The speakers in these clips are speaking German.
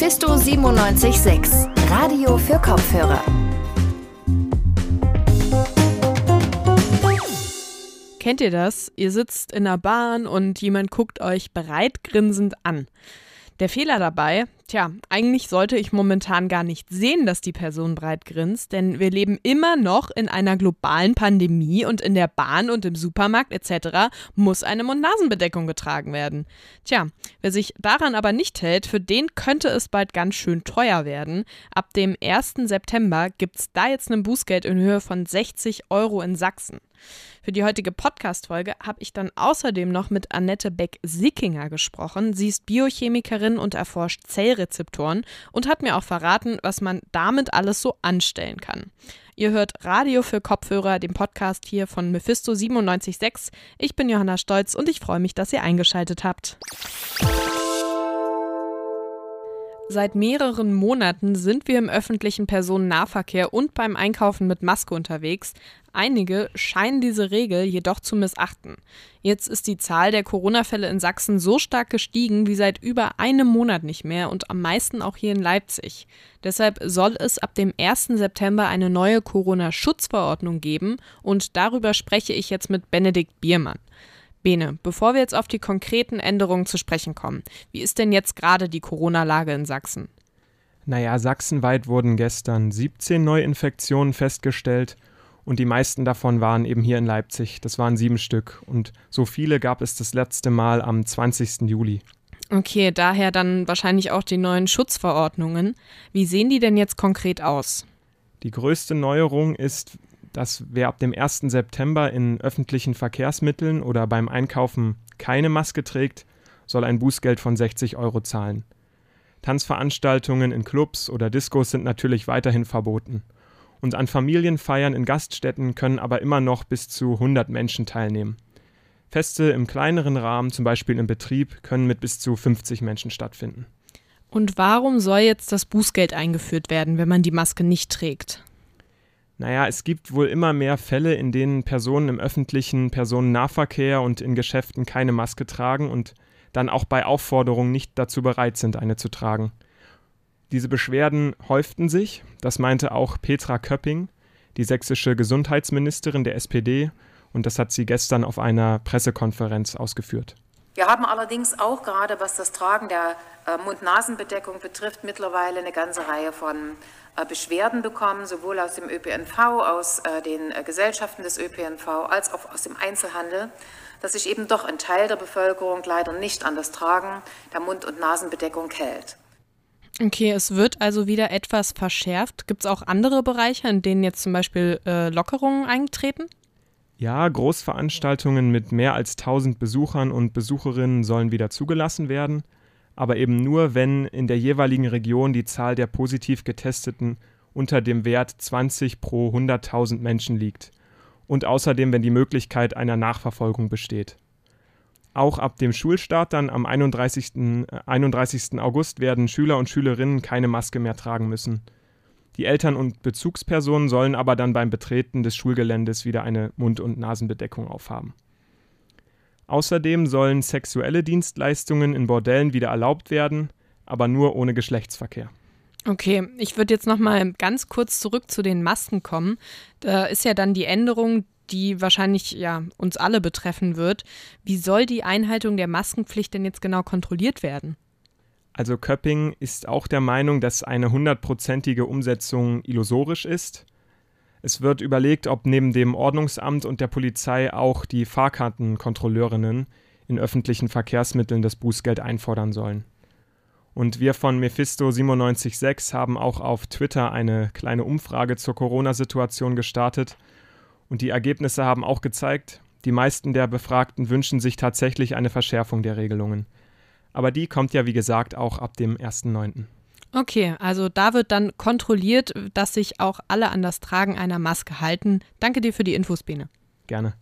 Mephisto 976, Radio für Kopfhörer. Kennt ihr das? Ihr sitzt in der Bahn und jemand guckt euch bereit grinsend an. Der Fehler dabei, tja, eigentlich sollte ich momentan gar nicht sehen, dass die Person breit grinst, denn wir leben immer noch in einer globalen Pandemie und in der Bahn und im Supermarkt etc. muss eine Mund-Nasen-Bedeckung getragen werden. Tja, wer sich daran aber nicht hält, für den könnte es bald ganz schön teuer werden. Ab dem 1. September gibt es da jetzt ein Bußgeld in Höhe von 60 Euro in Sachsen. Für die heutige Podcast-Folge habe ich dann außerdem noch mit Annette Beck-Sickinger gesprochen. Sie ist Biochemikerin und erforscht Zellrezeptoren und hat mir auch verraten, was man damit alles so anstellen kann. Ihr hört Radio für Kopfhörer, den Podcast hier von Mephisto 976. Ich bin Johanna Stolz und ich freue mich, dass ihr eingeschaltet habt. Seit mehreren Monaten sind wir im öffentlichen Personennahverkehr und beim Einkaufen mit Maske unterwegs. Einige scheinen diese Regel jedoch zu missachten. Jetzt ist die Zahl der Corona-Fälle in Sachsen so stark gestiegen wie seit über einem Monat nicht mehr und am meisten auch hier in Leipzig. Deshalb soll es ab dem 1. September eine neue Corona-Schutzverordnung geben und darüber spreche ich jetzt mit Benedikt Biermann. Bene, bevor wir jetzt auf die konkreten Änderungen zu sprechen kommen, wie ist denn jetzt gerade die Corona-Lage in Sachsen? Naja, sachsenweit wurden gestern 17 Neuinfektionen festgestellt und die meisten davon waren eben hier in Leipzig. Das waren sieben Stück und so viele gab es das letzte Mal am 20. Juli. Okay, daher dann wahrscheinlich auch die neuen Schutzverordnungen. Wie sehen die denn jetzt konkret aus? Die größte Neuerung ist, dass wer ab dem 1. September in öffentlichen Verkehrsmitteln oder beim Einkaufen keine Maske trägt, soll ein Bußgeld von 60 Euro zahlen. Tanzveranstaltungen in Clubs oder Diskos sind natürlich weiterhin verboten. Und an Familienfeiern in Gaststätten können aber immer noch bis zu 100 Menschen teilnehmen. Feste im kleineren Rahmen, zum Beispiel im Betrieb, können mit bis zu 50 Menschen stattfinden. Und warum soll jetzt das Bußgeld eingeführt werden, wenn man die Maske nicht trägt? Naja, es gibt wohl immer mehr Fälle, in denen Personen im öffentlichen Personennahverkehr und in Geschäften keine Maske tragen und dann auch bei Aufforderungen nicht dazu bereit sind, eine zu tragen. Diese Beschwerden häuften sich, das meinte auch Petra Köpping, die sächsische Gesundheitsministerin der SPD, und das hat sie gestern auf einer Pressekonferenz ausgeführt. Wir haben allerdings auch gerade, was das Tragen der äh, Mund-Nasen-Bedeckung betrifft, mittlerweile eine ganze Reihe von äh, Beschwerden bekommen, sowohl aus dem ÖPNV, aus äh, den Gesellschaften des ÖPNV als auch aus dem Einzelhandel, dass sich eben doch ein Teil der Bevölkerung leider nicht an das Tragen der Mund- und Nasenbedeckung hält. Okay, es wird also wieder etwas verschärft. Gibt es auch andere Bereiche, in denen jetzt zum Beispiel äh, Lockerungen eintreten? Ja, Großveranstaltungen mit mehr als 1000 Besuchern und Besucherinnen sollen wieder zugelassen werden, aber eben nur, wenn in der jeweiligen Region die Zahl der positiv Getesteten unter dem Wert 20 pro 100.000 Menschen liegt und außerdem, wenn die Möglichkeit einer Nachverfolgung besteht. Auch ab dem Schulstart dann am 31. 31. Äh, August werden Schüler und Schülerinnen keine Maske mehr tragen müssen. Die Eltern und Bezugspersonen sollen aber dann beim Betreten des Schulgeländes wieder eine Mund- und Nasenbedeckung aufhaben. Außerdem sollen sexuelle Dienstleistungen in Bordellen wieder erlaubt werden, aber nur ohne Geschlechtsverkehr. Okay, ich würde jetzt noch mal ganz kurz zurück zu den Masken kommen. Da ist ja dann die Änderung, die wahrscheinlich ja uns alle betreffen wird. Wie soll die Einhaltung der Maskenpflicht denn jetzt genau kontrolliert werden? Also Köpping ist auch der Meinung, dass eine hundertprozentige Umsetzung illusorisch ist. Es wird überlegt, ob neben dem Ordnungsamt und der Polizei auch die Fahrkartenkontrolleurinnen in öffentlichen Verkehrsmitteln das Bußgeld einfordern sollen. Und wir von Mephisto 976 haben auch auf Twitter eine kleine Umfrage zur Corona-Situation gestartet. Und die Ergebnisse haben auch gezeigt, die meisten der Befragten wünschen sich tatsächlich eine Verschärfung der Regelungen. Aber die kommt ja, wie gesagt, auch ab dem 1.9. Okay, also da wird dann kontrolliert, dass sich auch alle an das Tragen einer Maske halten. Danke dir für die Infos, Bene. Gerne.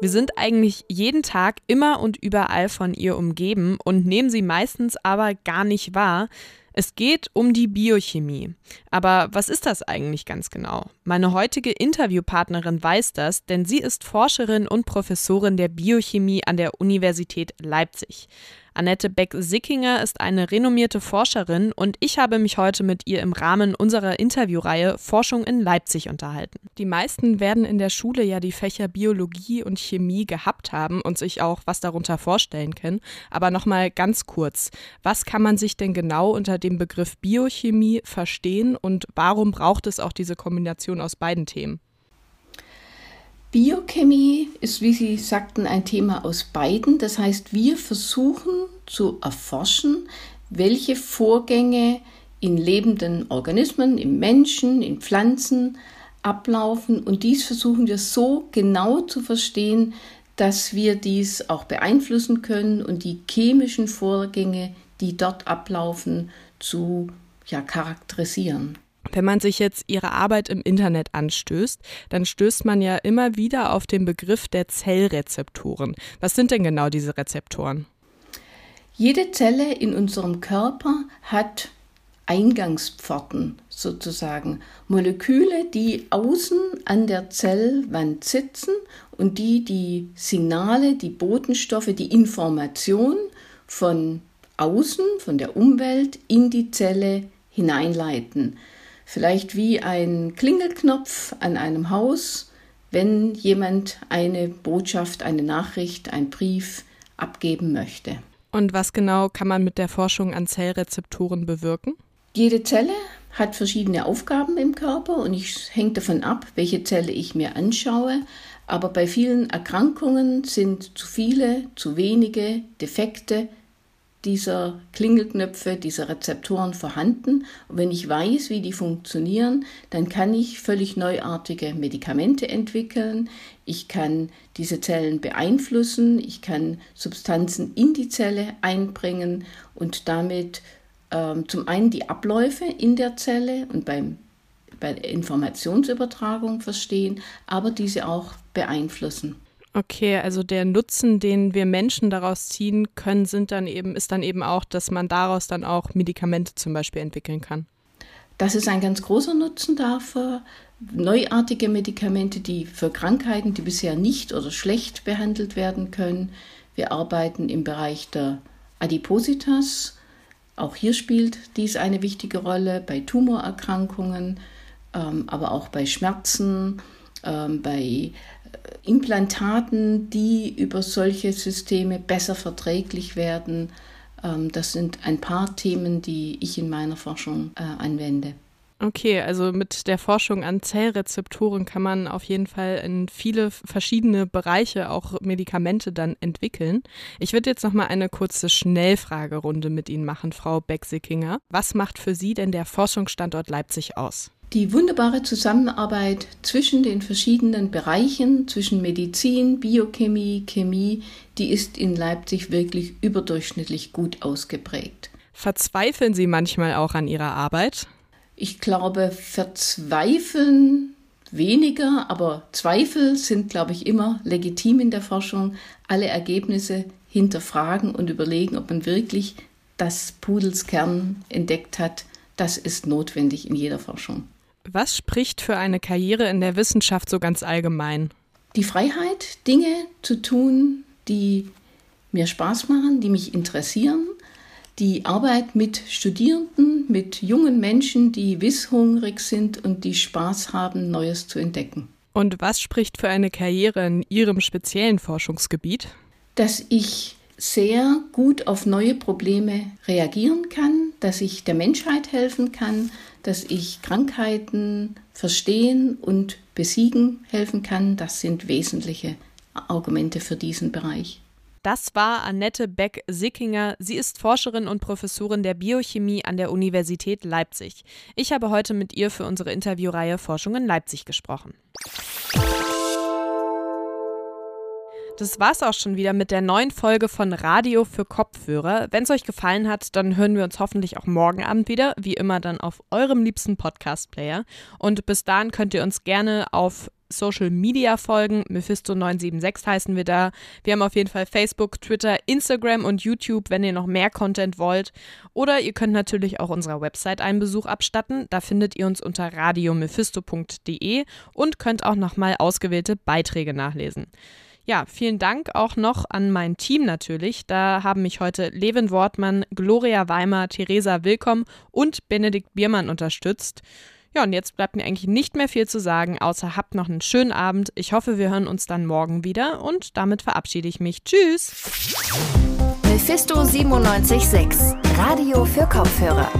Wir sind eigentlich jeden Tag immer und überall von ihr umgeben und nehmen sie meistens aber gar nicht wahr. Es geht um die Biochemie. Aber was ist das eigentlich ganz genau? Meine heutige Interviewpartnerin weiß das, denn sie ist Forscherin und Professorin der Biochemie an der Universität Leipzig. Annette Beck-Sickinger ist eine renommierte Forscherin und ich habe mich heute mit ihr im Rahmen unserer Interviewreihe Forschung in Leipzig unterhalten. Die meisten werden in der Schule ja die Fächer Biologie und Chemie gehabt haben und sich auch was darunter vorstellen können. Aber nochmal ganz kurz, was kann man sich denn genau unter dem Begriff Biochemie verstehen und warum braucht es auch diese Kombination aus beiden Themen? Biochemie ist, wie Sie sagten, ein Thema aus beiden. Das heißt, wir versuchen zu erforschen, welche Vorgänge in lebenden Organismen, im Menschen, in Pflanzen ablaufen. Und dies versuchen wir so genau zu verstehen, dass wir dies auch beeinflussen können und die chemischen Vorgänge, die dort ablaufen, zu ja, charakterisieren. Wenn man sich jetzt ihre Arbeit im Internet anstößt, dann stößt man ja immer wieder auf den Begriff der Zellrezeptoren. Was sind denn genau diese Rezeptoren? Jede Zelle in unserem Körper hat Eingangspforten sozusagen, Moleküle, die außen an der Zellwand sitzen und die die Signale, die Botenstoffe, die Information von außen, von der Umwelt in die Zelle hineinleiten vielleicht wie ein Klingelknopf an einem Haus, wenn jemand eine Botschaft, eine Nachricht, ein Brief abgeben möchte. Und was genau kann man mit der Forschung an Zellrezeptoren bewirken? Jede Zelle hat verschiedene Aufgaben im Körper und es hängt davon ab, welche Zelle ich mir anschaue. Aber bei vielen Erkrankungen sind zu viele, zu wenige Defekte dieser Klingelknöpfe, dieser Rezeptoren vorhanden. Und wenn ich weiß, wie die funktionieren, dann kann ich völlig neuartige Medikamente entwickeln. Ich kann diese Zellen beeinflussen. Ich kann Substanzen in die Zelle einbringen und damit ähm, zum einen die Abläufe in der Zelle und beim, bei der Informationsübertragung verstehen, aber diese auch beeinflussen. Okay, also der Nutzen, den wir Menschen daraus ziehen können, sind dann eben, ist dann eben auch, dass man daraus dann auch Medikamente zum Beispiel entwickeln kann. Das ist ein ganz großer Nutzen dafür. Neuartige Medikamente, die für Krankheiten, die bisher nicht oder schlecht behandelt werden können. Wir arbeiten im Bereich der Adipositas. Auch hier spielt dies eine wichtige Rolle bei Tumorerkrankungen, ähm, aber auch bei Schmerzen, ähm, bei Implantaten, die über solche Systeme besser verträglich werden. Ähm, das sind ein paar Themen, die ich in meiner Forschung äh, anwende. Okay, also mit der Forschung an Zellrezeptoren kann man auf jeden Fall in viele verschiedene Bereiche auch Medikamente dann entwickeln. Ich würde jetzt noch mal eine kurze Schnellfragerunde mit Ihnen machen, Frau Beck-Sickinger. Was macht für Sie denn der Forschungsstandort Leipzig aus? Die wunderbare Zusammenarbeit zwischen den verschiedenen Bereichen, zwischen Medizin, Biochemie, Chemie, die ist in Leipzig wirklich überdurchschnittlich gut ausgeprägt. Verzweifeln Sie manchmal auch an Ihrer Arbeit? Ich glaube, verzweifeln weniger, aber Zweifel sind, glaube ich, immer legitim in der Forschung. Alle Ergebnisse hinterfragen und überlegen, ob man wirklich das Pudelskern entdeckt hat. Das ist notwendig in jeder Forschung. Was spricht für eine Karriere in der Wissenschaft so ganz allgemein? Die Freiheit, Dinge zu tun, die mir Spaß machen, die mich interessieren. Die Arbeit mit Studierenden, mit jungen Menschen, die wisshungrig sind und die Spaß haben, Neues zu entdecken. Und was spricht für eine Karriere in Ihrem speziellen Forschungsgebiet? Dass ich sehr gut auf neue Probleme reagieren kann, dass ich der Menschheit helfen kann, dass ich Krankheiten verstehen und besiegen helfen kann. Das sind wesentliche Argumente für diesen Bereich. Das war Annette Beck-Sickinger. Sie ist Forscherin und Professorin der Biochemie an der Universität Leipzig. Ich habe heute mit ihr für unsere Interviewreihe Forschung in Leipzig gesprochen. Das war's auch schon wieder mit der neuen Folge von Radio für Kopfhörer. Wenn es euch gefallen hat, dann hören wir uns hoffentlich auch morgen Abend wieder, wie immer dann auf eurem liebsten Podcast-Player. Und bis dahin könnt ihr uns gerne auf Social Media folgen. Mephisto976 heißen wir da. Wir haben auf jeden Fall Facebook, Twitter, Instagram und YouTube, wenn ihr noch mehr Content wollt. Oder ihr könnt natürlich auch unserer Website einen Besuch abstatten. Da findet ihr uns unter radiomephisto.de und könnt auch nochmal ausgewählte Beiträge nachlesen. Ja, vielen Dank auch noch an mein Team natürlich. Da haben mich heute Levin Wortmann, Gloria Weimer, Theresa Willkomm und Benedikt Biermann unterstützt. Ja, und jetzt bleibt mir eigentlich nicht mehr viel zu sagen, außer habt noch einen schönen Abend. Ich hoffe, wir hören uns dann morgen wieder und damit verabschiede ich mich. Tschüss! Mephisto 976, Radio für Kopfhörer.